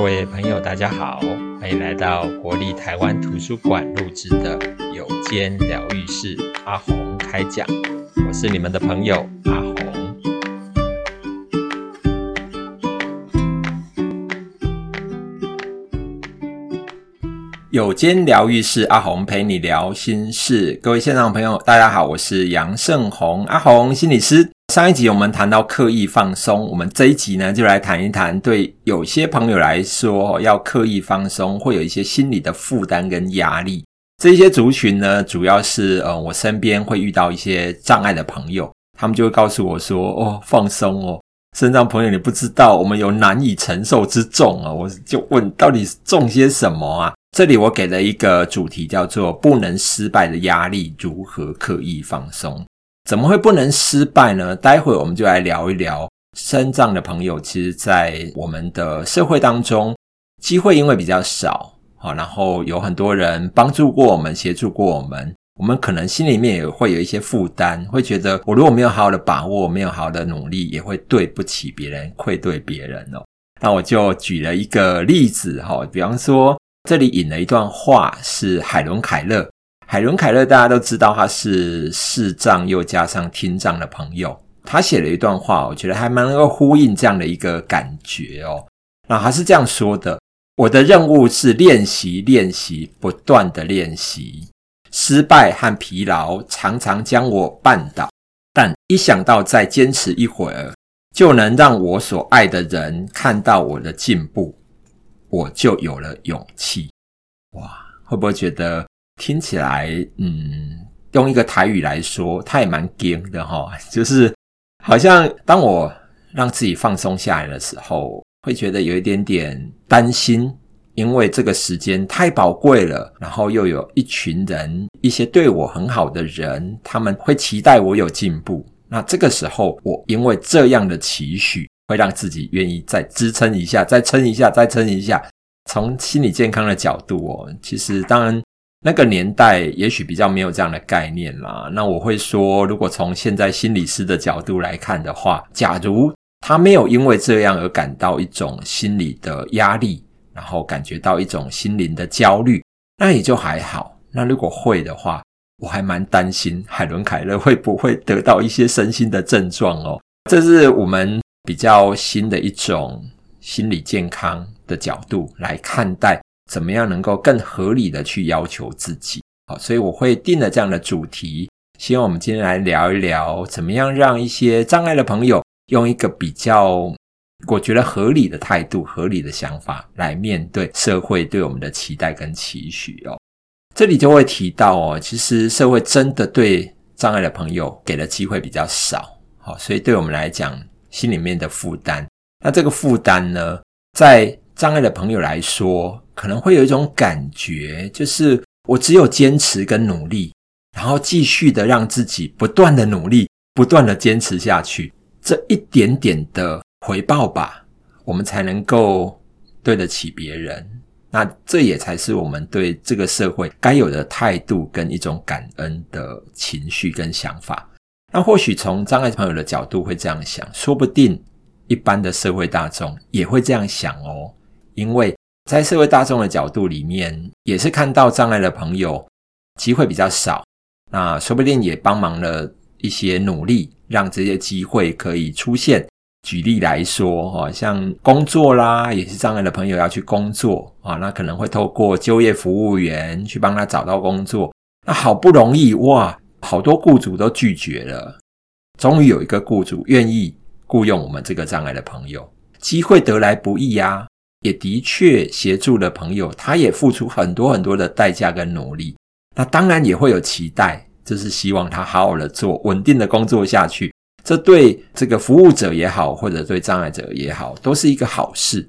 各位朋友，大家好，欢迎来到国立台湾图书馆录制的有间疗愈室阿红开讲，我是你们的朋友阿红。有间疗愈室阿红陪你聊心事，各位现场朋友，大家好，我是杨胜宏，阿红心理师。上一集我们谈到刻意放松，我们这一集呢就来谈一谈，对有些朋友来说，要刻意放松会有一些心理的负担跟压力。这些族群呢，主要是呃，我身边会遇到一些障碍的朋友，他们就会告诉我说：“哦，放松哦，身障朋友，你不知道我们有难以承受之重啊！”我就问，到底重些什么啊？这里我给了一个主题，叫做“不能失败的压力如何刻意放松”。怎么会不能失败呢？待会我们就来聊一聊身障的朋友，其实，在我们的社会当中，机会因为比较少，好，然后有很多人帮助过我们，协助过我们，我们可能心里面也会有一些负担，会觉得我如果没有好好的把握，没有好好的努力，也会对不起别人，愧对别人哦。那我就举了一个例子哈，比方说这里引了一段话，是海伦·凯勒。海伦·凯勒大家都知道，他是视障又加上听障的朋友。他写了一段话，我觉得还蛮能够呼应这样的一个感觉哦。那他是这样说的：“我的任务是练习，练习，不断的练习。失败和疲劳常常将我绊倒，但一想到再坚持一会儿，就能让我所爱的人看到我的进步，我就有了勇气。”哇，会不会觉得？听起来，嗯，用一个台语来说，他也蛮硬的齁。就是好像当我让自己放松下来的时候，会觉得有一点点担心，因为这个时间太宝贵了。然后又有一群人，一些对我很好的人，他们会期待我有进步。那这个时候，我因为这样的期许，会让自己愿意再支撑一下，再撑一下，再撑一下。从心理健康的角度哦，其实当然。那个年代也许比较没有这样的概念啦。那我会说，如果从现在心理师的角度来看的话，假如他没有因为这样而感到一种心理的压力，然后感觉到一种心灵的焦虑，那也就还好。那如果会的话，我还蛮担心海伦·凯勒会不会得到一些身心的症状哦。这是我们比较新的一种心理健康的角度来看待。怎么样能够更合理的去要求自己？好，所以我会定了这样的主题，希望我们今天来聊一聊，怎么样让一些障碍的朋友用一个比较我觉得合理的态度、合理的想法来面对社会对我们的期待跟期许哦。这里就会提到哦，其实社会真的对障碍的朋友给的机会比较少，好，所以对我们来讲，心里面的负担，那这个负担呢，在障碍的朋友来说，可能会有一种感觉，就是我只有坚持跟努力，然后继续的让自己不断的努力，不断的坚持下去，这一点点的回报吧，我们才能够对得起别人。那这也才是我们对这个社会该有的态度跟一种感恩的情绪跟想法。那或许从障碍朋友的角度会这样想，说不定一般的社会大众也会这样想哦，因为。在社会大众的角度里面，也是看到障碍的朋友机会比较少，那说不定也帮忙了一些努力，让这些机会可以出现。举例来说，哈，像工作啦，也是障碍的朋友要去工作啊，那可能会透过就业服务员去帮他找到工作。那好不容易哇，好多雇主都拒绝了，终于有一个雇主愿意雇佣我们这个障碍的朋友，机会得来不易呀。也的确协助了朋友，他也付出很多很多的代价跟努力。那当然也会有期待，就是希望他好好的做，稳定的工作下去。这对这个服务者也好，或者对障碍者也好，都是一个好事。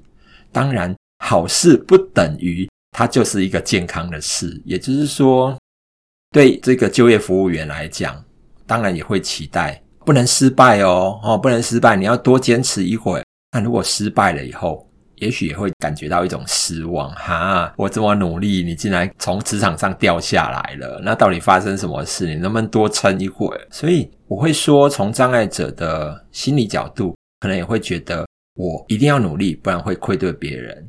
当然，好事不等于它就是一个健康的事。也就是说，对这个就业服务员来讲，当然也会期待不能失败哦，哦，不能失败，你要多坚持一会。那如果失败了以后，也许也会感觉到一种失望，哈！我这么努力，你竟然从职场上掉下来了，那到底发生什么事？你能不能多撑一会儿？所以我会说，从障碍者的心理角度，可能也会觉得我一定要努力，不然会愧对别人。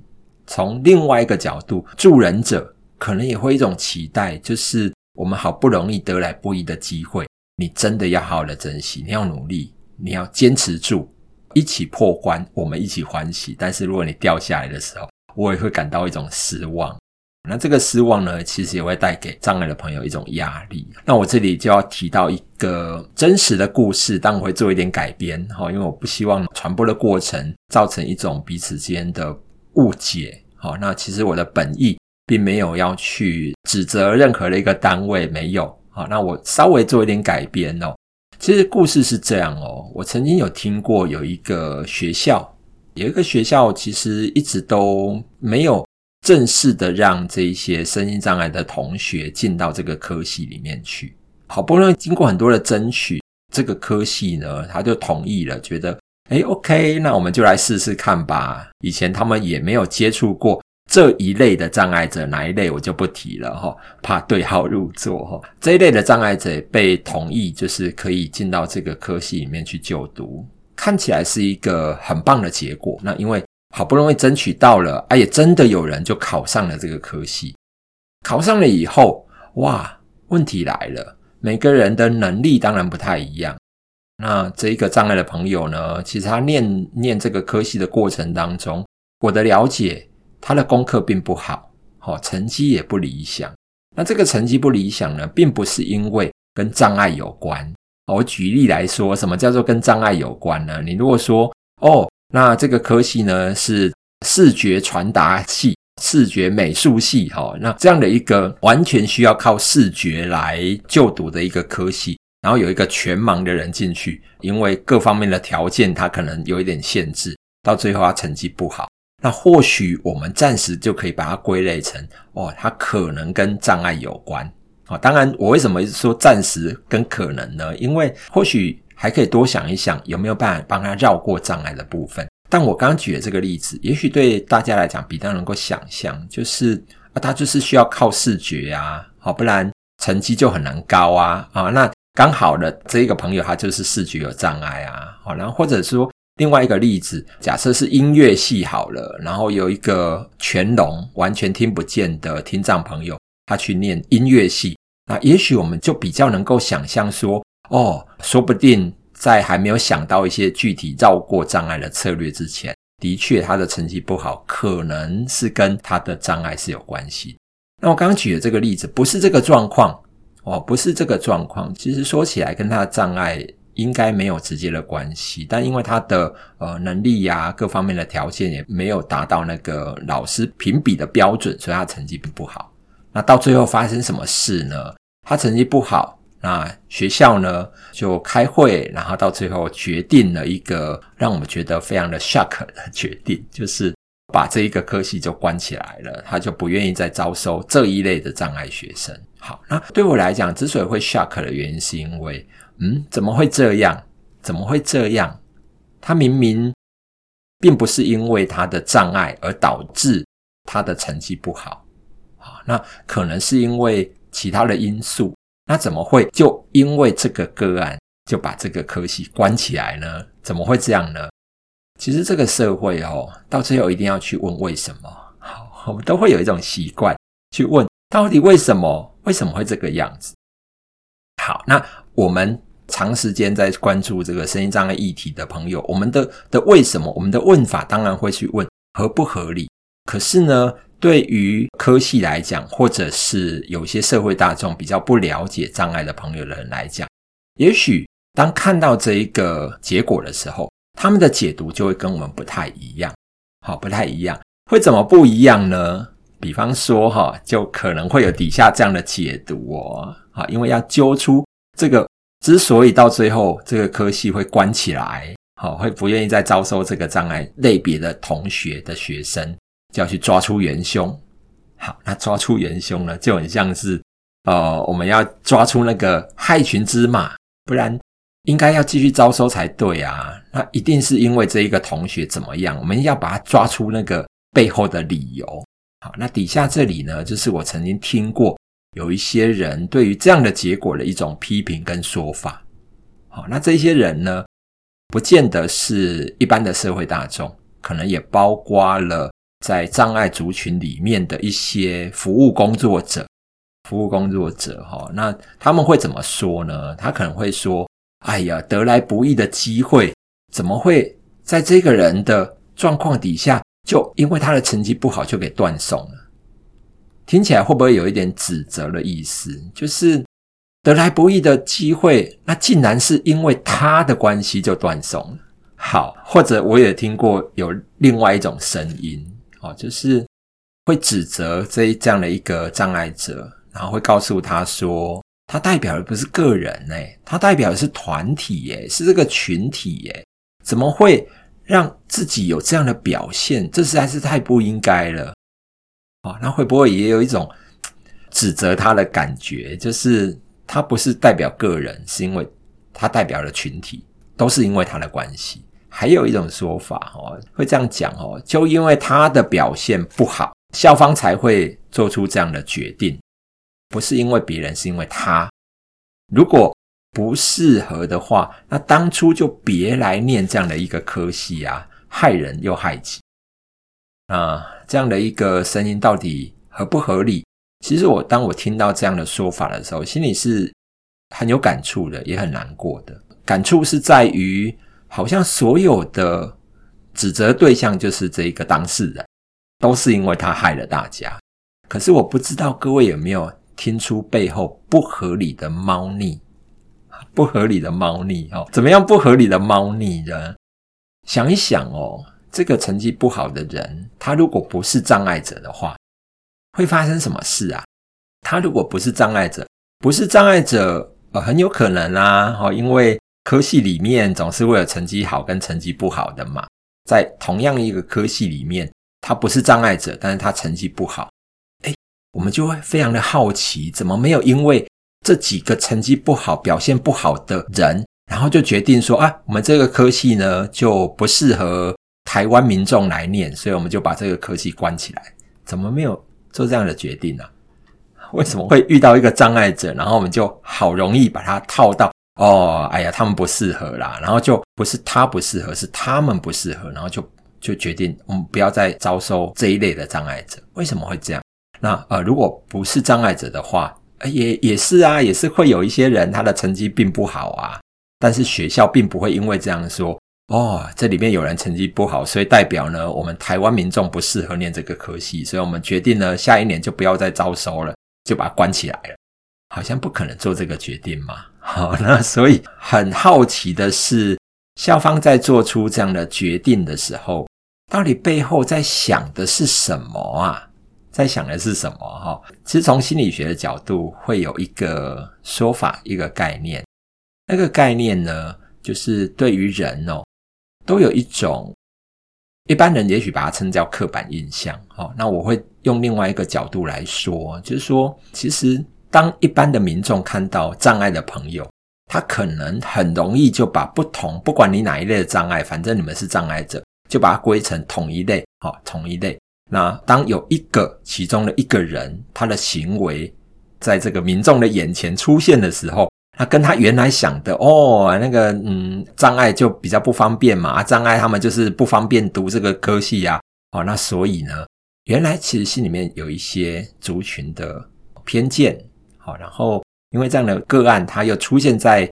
从另外一个角度，助人者可能也会一种期待，就是我们好不容易得来不易的机会，你真的要好好的珍惜，你要努力，你要坚持住，一起破关，我们一起欢喜。但是如果你掉下来的时候，我也会感到一种失望。那这个失望呢，其实也会带给障碍的朋友一种压力。那我这里就要提到一个真实的故事，但我会做一点改编哈，因为我不希望传播的过程造成一种彼此之间的误解。好，那其实我的本意并没有要去指责任何的一个单位，没有。好，那我稍微做一点改编哦。其实故事是这样哦，我曾经有听过有一个学校，有一个学校其实一直都没有。正式的让这一些身心障碍的同学进到这个科系里面去，好不容易经过很多的争取，这个科系呢，他就同意了，觉得诶 OK，那我们就来试试看吧。以前他们也没有接触过这一类的障碍者，哪一类我就不提了哈，怕对号入座哈。这一类的障碍者被同意，就是可以进到这个科系里面去就读，看起来是一个很棒的结果。那因为好不容易争取到了，哎，也真的有人就考上了这个科系。考上了以后，哇，问题来了，每个人的能力当然不太一样。那这一个障碍的朋友呢，其实他念念这个科系的过程当中，我的了解，他的功课并不好，好，成绩也不理想。那这个成绩不理想呢，并不是因为跟障碍有关。我举例来说，什么叫做跟障碍有关呢？你如果说，哦。那这个科系呢，是视觉传达系、视觉美术系，哈，那这样的一个完全需要靠视觉来就读的一个科系，然后有一个全盲的人进去，因为各方面的条件他可能有一点限制，到最后他成绩不好，那或许我们暂时就可以把它归类成，哦，他可能跟障碍有关，啊，当然我为什么说暂时跟可能呢？因为或许。还可以多想一想，有没有办法帮他绕过障碍的部分。但我刚刚举的这个例子，也许对大家来讲比较能够想象，就是啊，他就是需要靠视觉啊，好，不然成绩就很难高啊啊。那刚好的这一个朋友，他就是视觉有障碍啊，好，然后或者说另外一个例子，假设是音乐系好了，然后有一个全聋完全听不见的听障朋友，他去念音乐系，那也许我们就比较能够想象说。哦，说不定在还没有想到一些具体绕过障碍的策略之前，的确他的成绩不好，可能是跟他的障碍是有关系。那我刚刚举的这个例子，不是这个状况哦，不是这个状况。其实说起来，跟他的障碍应该没有直接的关系，但因为他的呃能力呀、各方面的条件也没有达到那个老师评比的标准，所以他成绩并不好。那到最后发生什么事呢？他成绩不好。那学校呢，就开会，然后到最后决定了一个让我们觉得非常的 shock 的决定，就是把这一个科系就关起来了，他就不愿意再招收这一类的障碍学生。好，那对我来讲，之所以会 shock 的原因，是因为，嗯，怎么会这样？怎么会这样？他明明并不是因为他的障碍而导致他的成绩不好，好，那可能是因为其他的因素。那怎么会就因为这个个案就把这个科系关起来呢？怎么会这样呢？其实这个社会哦，到最后一定要去问为什么。好，我们都会有一种习惯去问到底为什么？为什么会这个样子？好，那我们长时间在关注这个身心障碍议题的朋友，我们的的为什么？我们的问法当然会去问合不合理。可是呢，对于科系来讲，或者是有些社会大众比较不了解障碍的朋友的人来讲，也许当看到这一个结果的时候，他们的解读就会跟我们不太一样。好，不太一样，会怎么不一样呢？比方说，哈，就可能会有底下这样的解读哦。好，因为要揪出这个之所以到最后这个科系会关起来，好，会不愿意再招收这个障碍类别的同学的学生。就要去抓出元凶，好，那抓出元凶呢，就很像是，呃，我们要抓出那个害群之马，不然应该要继续招收才对啊。那一定是因为这一个同学怎么样，我们要把他抓出那个背后的理由。好，那底下这里呢，就是我曾经听过有一些人对于这样的结果的一种批评跟说法。好，那这些人呢，不见得是一般的社会大众，可能也包括了。在障碍族群里面的一些服务工作者，服务工作者哈，那他们会怎么说呢？他可能会说：“哎呀，得来不易的机会，怎么会在这个人的状况底下，就因为他的成绩不好就给断送了？”听起来会不会有一点指责的意思？就是得来不易的机会，那竟然是因为他的关系就断送了。好，或者我也听过有另外一种声音。哦，就是会指责这这样的一个障碍者，然后会告诉他说，他代表的不是个人诶，他代表的是团体诶，是这个群体诶，怎么会让自己有这样的表现？这实在是太不应该了。哦，那会不会也有一种指责他的感觉？就是他不是代表个人，是因为他代表了群体，都是因为他的关系。还有一种说法哦，会这样讲哦，就因为他的表现不好，校方才会做出这样的决定，不是因为别人，是因为他。如果不适合的话，那当初就别来念这样的一个科系啊，害人又害己。啊，这样的一个声音到底合不合理？其实我当我听到这样的说法的时候，心里是很有感触的，也很难过的。感触是在于。好像所有的指责对象就是这一个当事人，都是因为他害了大家。可是我不知道各位有没有听出背后不合理的猫腻？不合理的猫腻哦，怎么样不合理的猫腻呢？想一想哦，这个成绩不好的人，他如果不是障碍者的话，会发生什么事啊？他如果不是障碍者，不是障碍者，呃，很有可能啊，哦，因为。科系里面总是会有成绩好跟成绩不好的嘛，在同样一个科系里面，他不是障碍者，但是他成绩不好，诶，我们就会非常的好奇，怎么没有因为这几个成绩不好、表现不好的人，然后就决定说啊，我们这个科系呢就不适合台湾民众来念，所以我们就把这个科系关起来，怎么没有做这样的决定呢？为什么会遇到一个障碍者，然后我们就好容易把它套到？哦，哎呀，他们不适合啦，然后就不是他不适合，是他们不适合，然后就就决定我们不要再招收这一类的障碍者。为什么会这样？那呃，如果不是障碍者的话，也也是啊，也是会有一些人他的成绩并不好啊，但是学校并不会因为这样说，哦，这里面有人成绩不好，所以代表呢，我们台湾民众不适合念这个科系，所以我们决定呢，下一年就不要再招收了，就把它关起来了。好像不可能做这个决定嘛。好，那所以很好奇的是，校方在做出这样的决定的时候，到底背后在想的是什么啊？在想的是什么？哈，其实从心理学的角度，会有一个说法，一个概念。那个概念呢，就是对于人哦，都有一种一般人也许把它称叫刻板印象。好，那我会用另外一个角度来说，就是说，其实。当一般的民众看到障碍的朋友，他可能很容易就把不同，不管你哪一类的障碍，反正你们是障碍者，就把它归成同一类，好，同一类。那当有一个其中的一个人，他的行为在这个民众的眼前出现的时候，他跟他原来想的哦，那个嗯，障碍就比较不方便嘛，障碍他们就是不方便读这个科系呀，哦，那所以呢，原来其实心里面有一些族群的偏见。好，然后因为这样的个案，他又出现在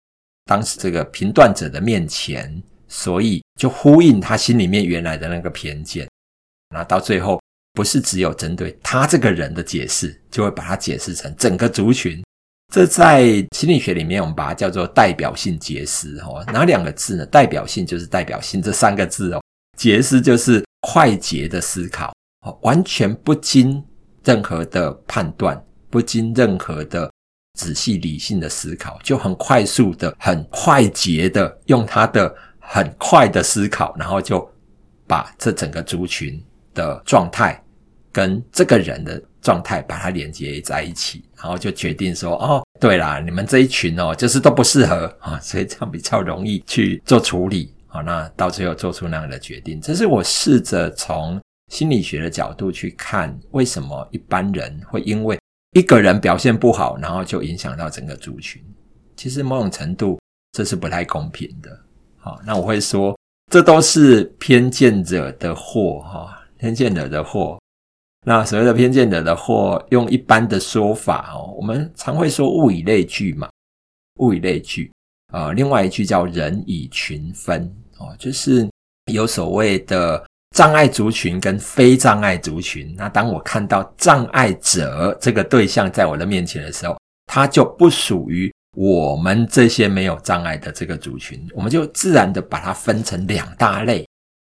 当时这个评断者的面前，所以就呼应他心里面原来的那个偏见。那到最后，不是只有针对他这个人的解释，就会把它解释成整个族群。这在心理学里面，我们把它叫做代表性解释。哦，哪两个字呢？代表性就是代表性这三个字哦，解释就是快捷的思考哦，完全不经任何的判断。不经任何的仔细理性的思考，就很快速的、很快捷的用他的很快的思考，然后就把这整个族群的状态跟这个人的状态把它连接在一起，然后就决定说：哦，对啦，你们这一群哦，就是都不适合啊，所以这样比较容易去做处理。好，那到最后做出那样的决定，这是我试着从心理学的角度去看，为什么一般人会因为。一个人表现不好，然后就影响到整个族群。其实某种程度这是不太公平的。好，那我会说，这都是偏见者的祸哈。偏见惹的祸。那所谓的偏见者的祸，用一般的说法哦，我们常会说物以类聚嘛，物以类聚。呃，另外一句叫人以群分哦，就是有所谓的障碍族群跟非障碍族群。那当我看到障碍者这个对象在我的面前的时候，他就不属于我们这些没有障碍的这个族群，我们就自然的把它分成两大类。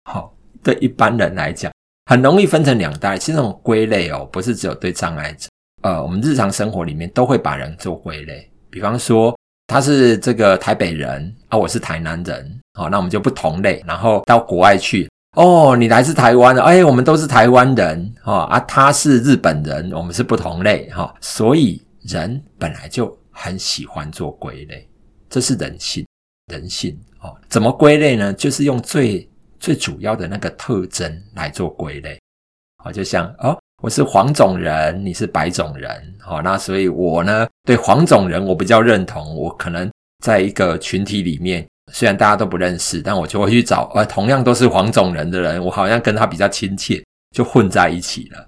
好、对一般人来讲。很容易分成两代，其实这种归类哦，不是只有对障碍者。呃，我们日常生活里面都会把人做归类。比方说，他是这个台北人啊，我是台南人，好、那我们就不同类。然后到国外去，哦，你来自台湾的，哎，我们都是台湾人，哈、哦、啊，他是日本人，我们是不同类，哈、所以人本来就很喜欢做归类，这是人性，人性哦。怎么归类呢？就是用最。最主要的那个特征来做归类，好，就像哦，我是黄种人，你是白种人，好，那所以我呢，对黄种人我比较认同，我可能在一个群体里面，虽然大家都不认识，但我就会去找，呃，同样都是黄种人的人，我好像跟他比较亲切，就混在一起了。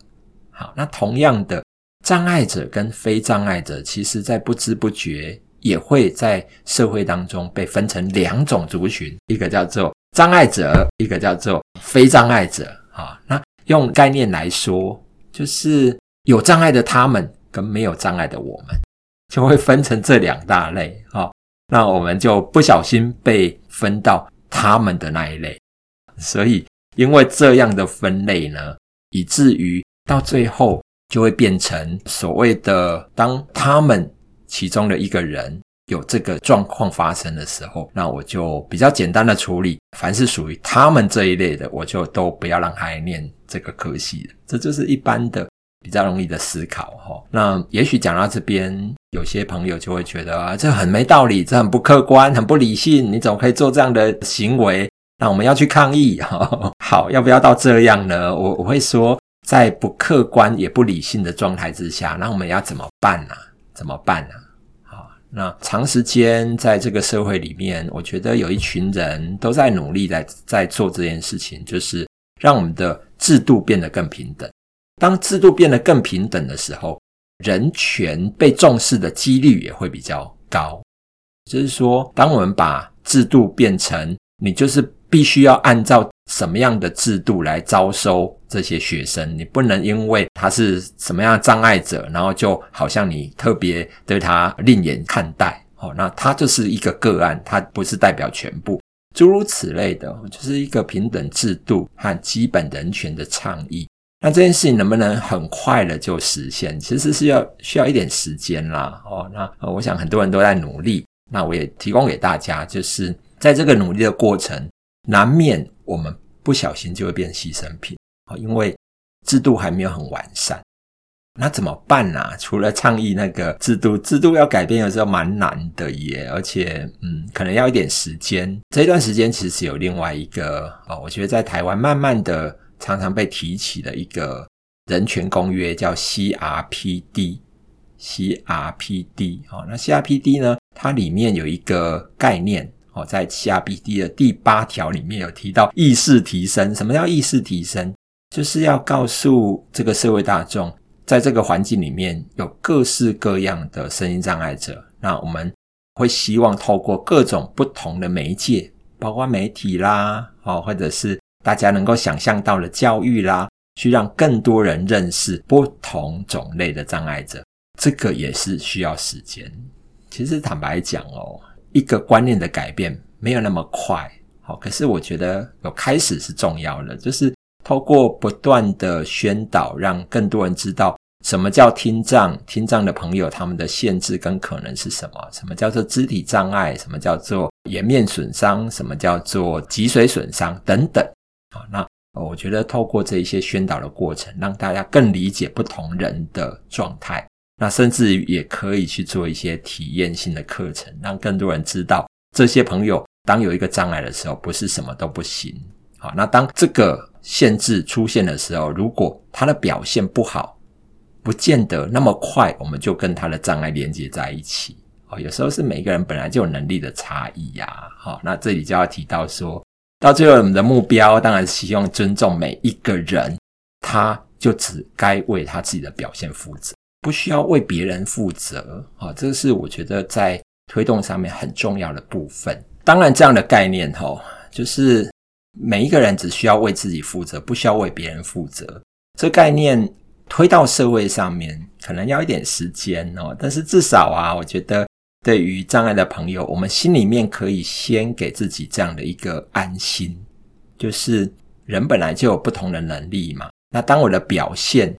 好，那同样的障碍者跟非障碍者，其实在不知不觉也会在社会当中被分成两种族群，一个叫做。障碍者，一个叫做非障碍者，啊，那用概念来说，就是有障碍的他们跟没有障碍的我们，就会分成这两大类，啊，那我们就不小心被分到他们的那一类，所以因为这样的分类呢，以至于到最后就会变成所谓的，当他们其中的一个人。有这个状况发生的时候，那我就比较简单的处理。凡是属于他们这一类的，我就都不要让他来念这个科系了。这就是一般的比较容易的思考哈。那也许讲到这边，有些朋友就会觉得啊，这很没道理，这很不客观，很不理性。你怎么可以做这样的行为？那我们要去抗议哈。好，要不要到这样呢？我我会说，在不客观也不理性的状态之下，那我们要怎么办呢？怎么办呢？那长时间在这个社会里面，我觉得有一群人都在努力在在做这件事情，就是让我们的制度变得更平等。当制度变得更平等的时候，人权被重视的几率也会比较高。就是说，当我们把制度变成你就是必须要按照什么样的制度来招收。这些学生，你不能因为他是什么样的障碍者，然后就好像你特别对他另眼看待，哦，那他就是一个个案，他不是代表全部，诸如此类的，就是一个平等制度和基本人权的倡议。那这件事情能不能很快的就实现？其实是要需要一点时间啦，哦，那我想很多人都在努力，那我也提供给大家，就是在这个努力的过程，难免我们不小心就会变牺牲品。因为制度还没有很完善，那怎么办呢？啊？除了倡议那个制度，制度要改变的时候蛮难的耶，而且嗯，可能要一点时间。这一段时间其实有另外一个哦，我觉得在台湾慢慢的常常被提起的一个人权公约叫 CRPD，CRPD。CRPD，哦，那 CRPD 呢？它里面有一个概念哦，在 CRPD 的第八条里面有提到意识提升。什么叫意识提升？就是要告诉这个社会大众，在这个环境里面有各式各样的身心障碍者，那我们会希望透过各种不同的媒介，包括媒体啦，哦，或者是大家能够想象到的教育啦，去让更多人认识不同种类的障碍者。这个也是需要时间。其实坦白讲哦，一个观念的改变没有那么快，好，可是我觉得有开始是重要的，就是。透过不断的宣导，让更多人知道什么叫听障，听障的朋友他们的限制跟可能是什么，什么叫做肢体障碍，什么叫做颜面损伤，什么叫做脊髓损伤等等。好，那我觉得透过这一些宣导的过程，让大家更理解不同人的状态，那甚至于也可以去做一些体验性的课程，让更多人知道这些朋友当有一个障碍的时候，不是什么都不行。好，那当这个限制出现的时候，如果他的表现不好，不见得那么快我们就跟他的障碍连接在一起。哦，有时候是每个人本来就有能力的差异呀。好，那这里就要提到说，到最后我们的目标当然希望尊重每一个人他就只该为他自己的表现负责，不需要为别人负责啊。这个是我觉得在推动上面很重要的部分。当然，这样的概念哈，就是每一个人只需要为自己负责，不需要为别人负责。这概念推到社会上面，可能要一点时间哦。但是至少啊，我觉得。对于障碍的朋友，我们心里面可以先给自己这样的一个安心，就是人本来就有不同的能力嘛。那当我的表现，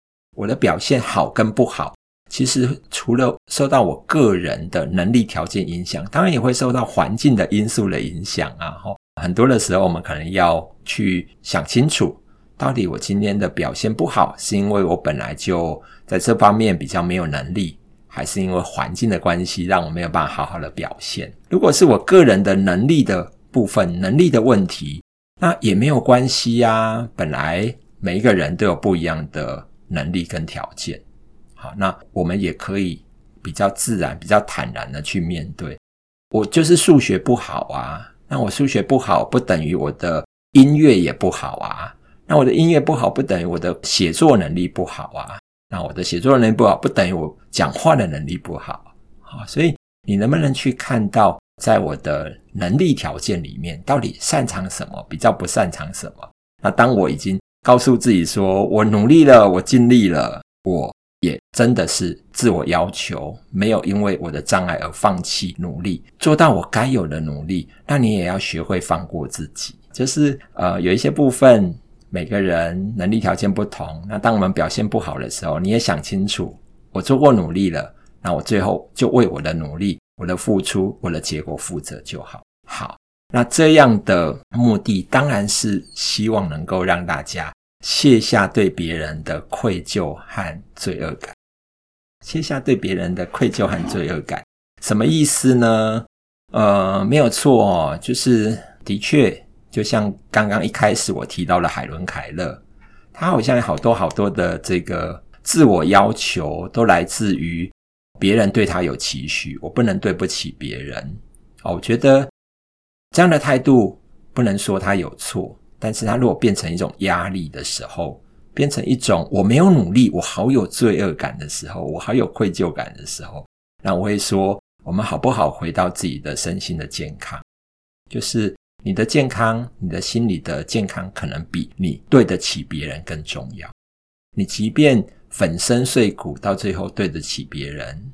我的表现好跟不好，其实除了受到我个人的能力条件影响，当然也会受到环境的因素的影响啊。哈，很多的时候，我们可能要去想清楚，到底我今天的表现不好，是因为我本来就在这方面比较没有能力。还是因为环境的关系，让我没有办法好好的表现。如果是我个人的能力的部分，能力的问题，那也没有关系呀。本来每一个人都有不一样的能力跟条件，好，那我们也可以比较自然、比较坦然的去面对。我就是数学不好啊，那我数学不好不等于我的音乐也不好啊，那我的音乐不好不等于我的写作能力不好啊。那我的写作能力不好，不等于我讲话的能力不好，好，所以你能不能去看到，在我的能力条件里面，到底擅长什么，比较不擅长什么？那当我已经告诉自己说，我努力了，我尽力了，我也真的是自我要求，没有因为我的障碍而放弃努力，做到我该有的努力。那你也要学会放过自己，就是呃，有一些部分。每个人能力条件不同，那当我们表现不好的时候，你也想清楚，我做过努力了，那我最后就为我的努力、我的付出、我的结果负责就好。那这样的目的当然是希望能够让大家卸下对别人的愧疚和罪恶感，卸下对别人的愧疚和罪恶感，什么意思呢？呃，没有错哦，就是的确。就像刚刚一开始我提到了海伦凯勒，他好像有好多好多的这个自我要求都来自于别人对他有期许，我不能对不起别人。哦，我觉得这样的态度不能说他有错，但是他如果变成一种压力的时候，变成一种我没有努力，我好有罪恶感的时候，我好有愧疚感的时候，那我会说，我们好不好回到自己的身心的健康，就是。你的健康，你的心理的健康，可能比你对得起别人更重要。你即便粉身碎骨，到最后对得起别人，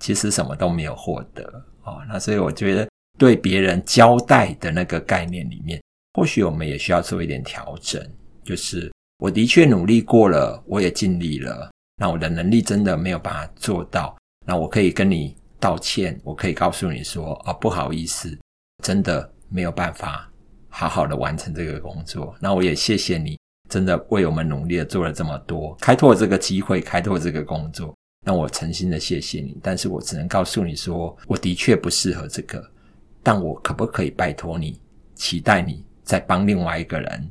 其实什么都没有获得哦。那所以我觉得，对别人交代的那个概念里面，或许我们也需要做一点调整。就是我的确努力过了，我也尽力了，那我的能力真的没有办法做到，那我可以跟你道歉，我可以告诉你说，哦，不好意思，真的。没有办法好好的完成这个工作，那我也谢谢你，真的为我们努力的做了这么多，开拓这个机会，开拓这个工作，那我诚心的谢谢你。但是我只能告诉你说，我的确不适合这个，但我可不可以拜托你，期待你再帮另外一个人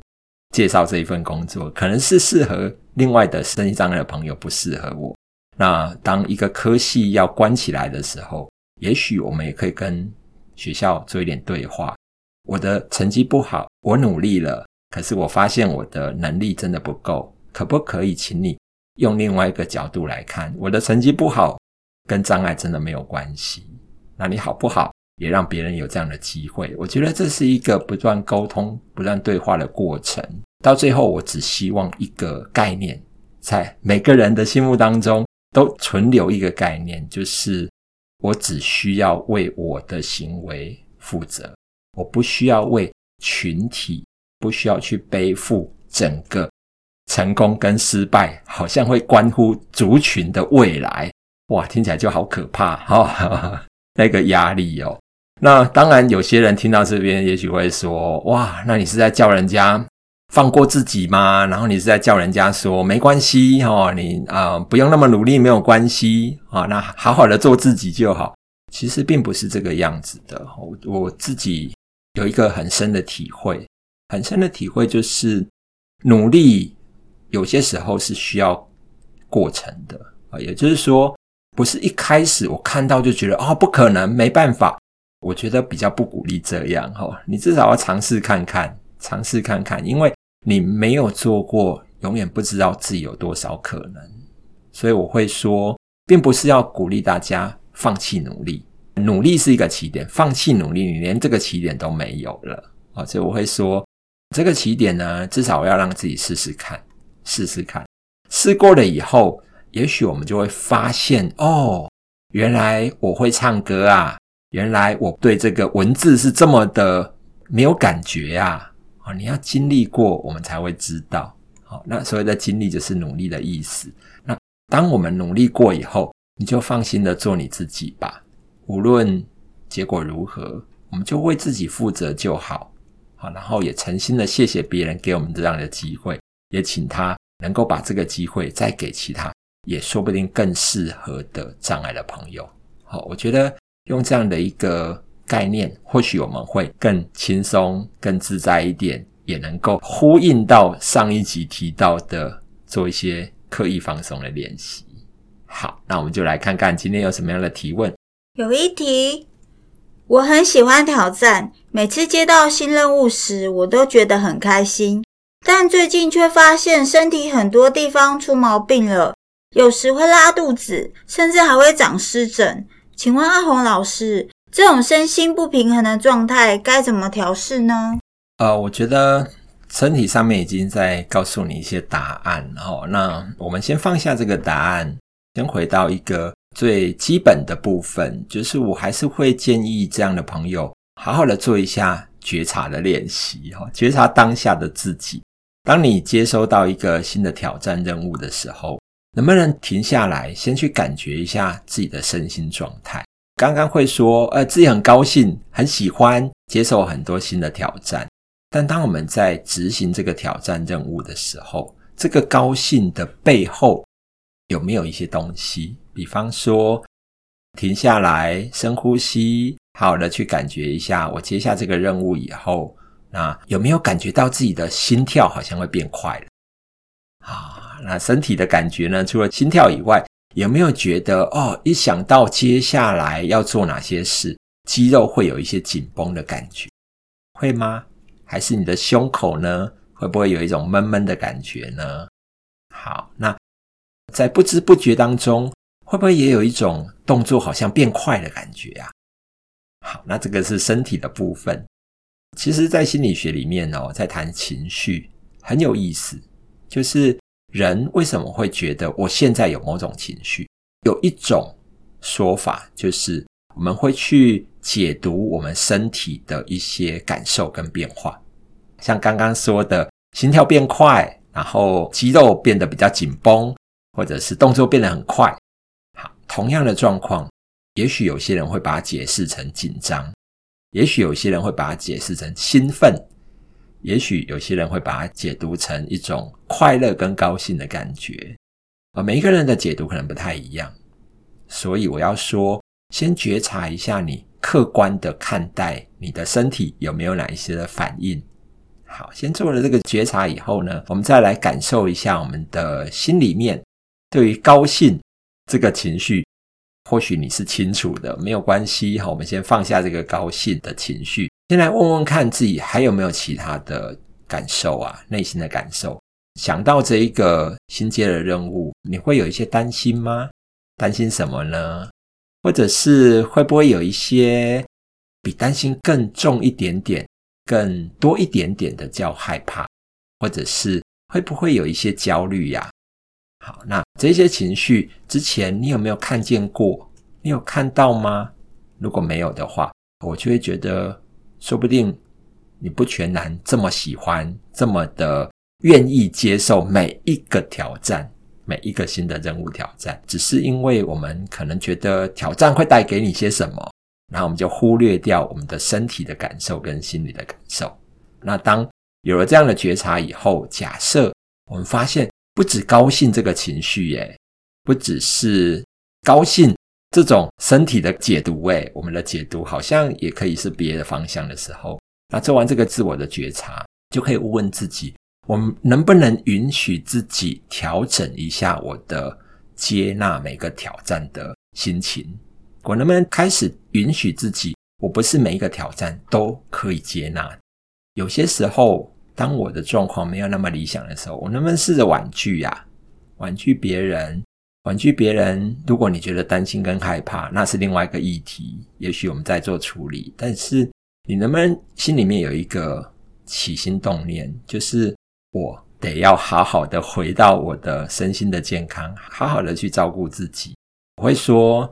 介绍这一份工作，可能是适合另外的身心障的朋友，不适合我。那当一个科系要关起来的时候，也许我们也可以跟学校做一点对话。我的成绩不好，我努力了，可是我发现我的能力真的不够，可不可以请你用另外一个角度来看？我的成绩不好跟障碍真的没有关系，那你好不好？也让别人有这样的机会。我觉得这是一个不断沟通、不断对话的过程。到最后，我只希望一个概念，在每个人的心目当中都存留一个概念，就是我只需要为我的行为负责。我不需要为群体，不需要去背负整个成功跟失败，好像会关乎族群的未来。哇，听起来就好可怕哈、哦，那个压力哦。那当然，有些人听到这边，也许会说：哇，那你是在叫人家放过自己吗？然后你是在叫人家说没关系哈、哦，你啊、不用那么努力，没有关系啊、哦，那好好的做自己就好。其实并不是这个样子的。我我自己。有一个很深的体会，很深的体会就是，努力有些时候是需要过程的啊，也就是说，不是一开始我看到就觉得哦，不可能，没办法。我觉得比较不鼓励这样哈，你至少要尝试看看，尝试看看，因为你没有做过，永远不知道自己有多少可能。所以我会说，并不是要鼓励大家放弃努力，努力是一个起点，放弃努力，你连这个起点都没有了啊！所以我会说，这个起点呢，至少要让自己试试看，试试看，试过了以后，也许我们就会发现，哦，原来我会唱歌啊，原来我对这个文字是这么的没有感觉啊！啊，你要经历过，我们才会知道。好，那所谓的经历就是努力的意思。那当我们努力过以后，你就放心的做你自己吧。无论结果如何，我们就为自己负责就好。好，然后也诚心的谢谢别人给我们这样的机会，也请他能够把这个机会再给其他，也说不定更适合的障碍的朋友。好，我觉得用这样的一个。概念，或许我们会更轻松、更自在一点，也能够呼应到上一集提到的，做一些刻意放松的练习。好，那我们就来看看今天有什么样的提问。有一题，我很喜欢挑战，每次接到新任务时，我都觉得很开心，但最近却发现身体很多地方出毛病了，有时会拉肚子，甚至还会长湿疹。请问阿红老师，这种身心不平衡的状态该怎么调试呢？呃，我觉得身体上面已经在告诉你一些答案，哦，那我们先放下这个答案，先回到一个最基本的部分，就是我还是会建议这样的朋友好好的做一下觉察的练习，哈，觉察当下的自己。当你接收到一个新的挑战任务的时候，能不能停下来，先去感觉一下自己的身心状态？刚刚会说，呃，自己很高兴，很喜欢接受很多新的挑战。但当我们在执行这个挑战任务的时候，这个高兴的背后有没有一些东西？比方说，停下来，深呼吸，好好的去感觉一下，我接下这个任务以后，那有没有感觉到自己的心跳好像会变快了？那身体的感觉呢？除了心跳以外，有没有觉得哦，一想到接下来要做哪些事，肌肉会有一些紧绷的感觉，会吗？还是你的胸口呢？会不会有一种闷闷的感觉呢？好，那在不知不觉当中，会不会也有一种动作好像变快的感觉啊？好，那这个是身体的部分。其实，在心理学里面哦，在谈情绪很有意思，就是。人为什么会觉得我现在有某种情绪？有一种说法就是，我们会去解读我们身体的一些感受跟变化，像刚刚说的心跳变快，然后肌肉变得比较紧绷，或者是动作变得很快。好，同样的状况，也许有些人会把它解释成紧张，也许有些人会把它解释成兴奋。也许有些人会把它解读成一种快乐跟高兴的感觉，而每一个人的解读可能不太一样，所以我要说，先觉察一下你客观的看待你的身体有没有哪一些的反应。好，先做了这个觉察以后呢，我们再来感受一下我们的心里面对于高兴这个情绪，或许你是清楚的，没有关系。好，我们先放下这个高兴的情绪。先来问问看自己还有没有其他的感受啊，内心的感受。想到这一个新接的任务，你会有一些担心吗？担心什么呢？或者是会不会有一些比担心更重一点点、更多一点点的叫害怕？或者是会不会有一些焦虑呀？好，那这些情绪之前你有没有看见过？你有看到吗？如果没有的话，我就会觉得。说不定你不全然这么喜欢，这么的愿意接受每一个挑战，每一个新的任务挑战，只是因为我们可能觉得挑战会带给你些什么，然后我们就忽略掉我们的身体的感受跟心理的感受。那当有了这样的觉察以后，假设我们发现不止高兴这个情绪，耶，不只是高兴。这种身体的解读，诶，我们的解读好像也可以是别的方向的时候，那做完这个自我的觉察，就可以问问自己：我们能不能允许自己调整一下我的接纳每个挑战的心情？我能不能开始允许自己，我不是每一个挑战都可以接纳？有些时候当我的状况没有那么理想的时候，我能不能试着婉拒呀？婉拒别人，婉拒别人。如果你觉得担心跟害怕，那是另外一个议题，也许我们在做处理。但是你能不能心里面有一个起心动念，就是我得要好好的回到我的身心的健康，好好的去照顾自己。我会说，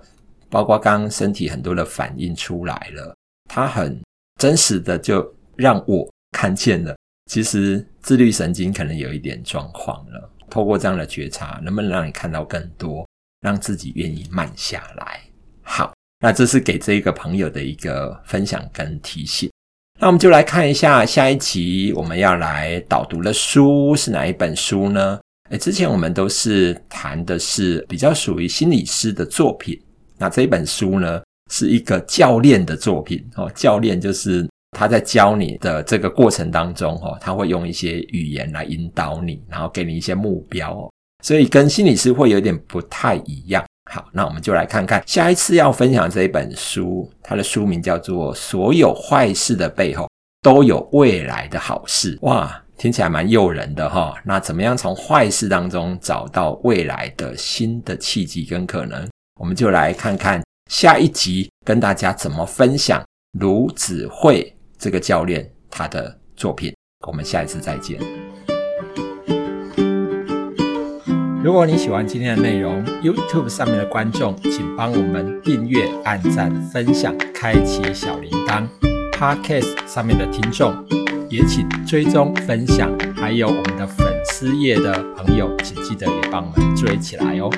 包括刚刚身体很多的反应出来了，它很真实的就让我看见了，其实自律神经可能有一点状况了。透过这样的觉察，能不能让你看到更多，让自己愿意慢下来？好，那这是给这一个朋友的一个分享跟提醒。那我们就来看一下下一集我们要来导读的书是哪一本书呢？诶，之前我们都是谈的是比较属于心理师的作品，那这一本书呢是一个教练的作品哦，教练就是。他在教你的这个过程当中，哈，他会用一些语言来引导你，然后给你一些目标哦，所以跟心理师会有点不太一样。好，那我们就来看看下一次要分享这一本书，它的书名叫做《所有坏事的背后都有未来的好事》。哇，听起来蛮诱人的哈。那怎么样从坏事当中找到未来的新的契机跟可能？我们就来看看下一集跟大家怎么分享卢子慧。这个教练他的作品，我们下一次再见。如果你喜欢今天的内容，YouTube 上面的观众，请帮我们订阅、按赞、分享、开启小铃铛。Podcast 上面的听众也请追踪、分享，还有我们的粉丝页的朋友，请记得也帮我们追起来哦。